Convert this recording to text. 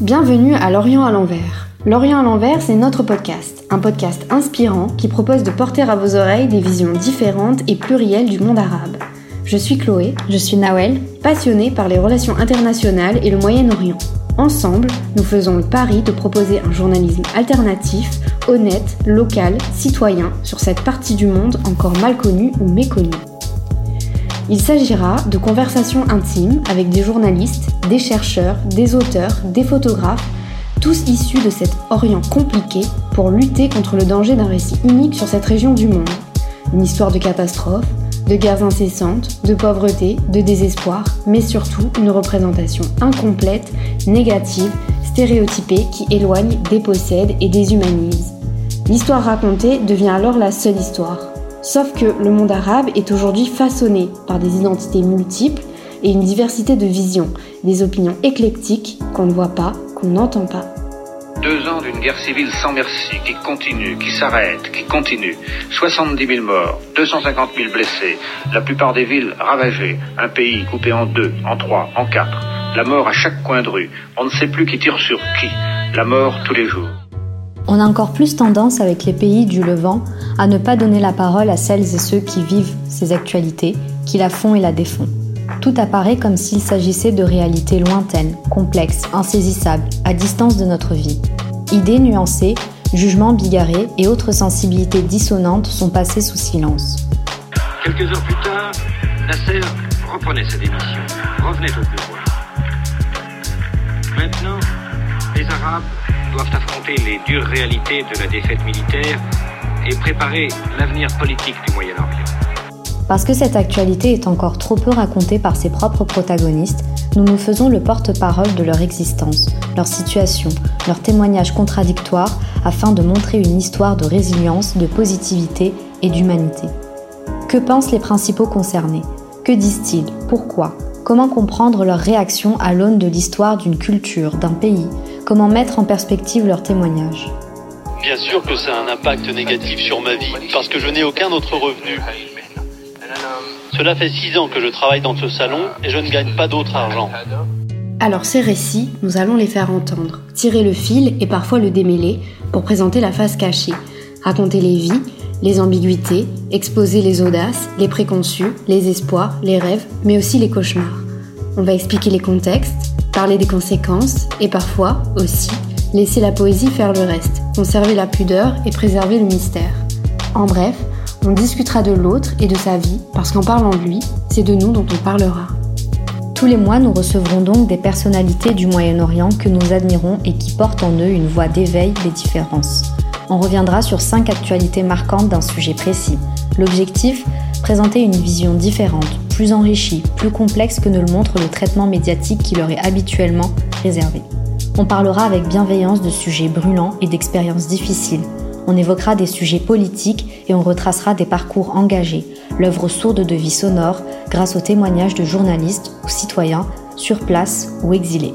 Bienvenue à L'Orient à l'envers. L'Orient à l'envers, c'est notre podcast, un podcast inspirant qui propose de porter à vos oreilles des visions différentes et plurielles du monde arabe. Je suis Chloé, je suis Nawel, passionnée par les relations internationales et le Moyen-Orient. Ensemble, nous faisons le pari de proposer un journalisme alternatif, honnête, local, citoyen sur cette partie du monde encore mal connue ou méconnue. Il s'agira de conversations intimes avec des journalistes, des chercheurs, des auteurs, des photographes, tous issus de cet Orient compliqué pour lutter contre le danger d'un récit unique sur cette région du monde. Une histoire de catastrophe, de guerres incessantes, de pauvreté, de désespoir, mais surtout une représentation incomplète, négative, stéréotypée qui éloigne, dépossède et déshumanise. L'histoire racontée devient alors la seule histoire, Sauf que le monde arabe est aujourd'hui façonné par des identités multiples et une diversité de visions, des opinions éclectiques qu'on ne voit pas, qu'on n'entend pas. Deux ans d'une guerre civile sans merci, qui continue, qui s'arrête, qui continue. 70 000 morts, 250 000 blessés, la plupart des villes ravagées, un pays coupé en deux, en trois, en quatre. La mort à chaque coin de rue, on ne sait plus qui tire sur qui. La mort tous les jours. On a encore plus tendance avec les pays du Levant à ne pas donner la parole à celles et ceux qui vivent ces actualités, qui la font et la défont. Tout apparaît comme s'il s'agissait de réalités lointaines, complexes, insaisissables, à distance de notre vie. Idées nuancées, jugements bigarrés et autres sensibilités dissonantes sont passées sous silence. Quelques heures plus tard, Nasser reprenait sa démission, revenait au pouvoir. Maintenant, les Arabes doivent affronter les dures réalités de la défaite militaire et préparer l'avenir politique du Moyen-Orient. Parce que cette actualité est encore trop peu racontée par ses propres protagonistes, nous nous faisons le porte-parole de leur existence, leur situation, leurs témoignages contradictoires afin de montrer une histoire de résilience, de positivité et d'humanité. Que pensent les principaux concernés? Que disent-ils? Pourquoi? Comment comprendre leurs réactions à l'aune de l'histoire d'une culture, d'un pays Comment mettre en perspective leurs témoignages Bien sûr que ça a un impact négatif sur ma vie, parce que je n'ai aucun autre revenu. Cela fait six ans que je travaille dans ce salon et je ne gagne pas d'autre argent. Alors ces récits, nous allons les faire entendre, tirer le fil et parfois le démêler pour présenter la face cachée, raconter les vies, les ambiguïtés, exposer les audaces, les préconçus, les espoirs, les rêves, mais aussi les cauchemars. On va expliquer les contextes, parler des conséquences et parfois aussi laisser la poésie faire le reste, conserver la pudeur et préserver le mystère. En bref, on discutera de l'autre et de sa vie parce qu'en parlant de lui, c'est de nous dont on parlera. Tous les mois, nous recevrons donc des personnalités du Moyen-Orient que nous admirons et qui portent en eux une voix d'éveil des différences. On reviendra sur cinq actualités marquantes d'un sujet précis. L'objectif Présenter une vision différente, plus enrichie, plus complexe que ne le montre le traitement médiatique qui leur est habituellement réservé. On parlera avec bienveillance de sujets brûlants et d'expériences difficiles. On évoquera des sujets politiques et on retracera des parcours engagés, l'œuvre sourde de vie sonore grâce aux témoignages de journalistes ou citoyens sur place ou exilés.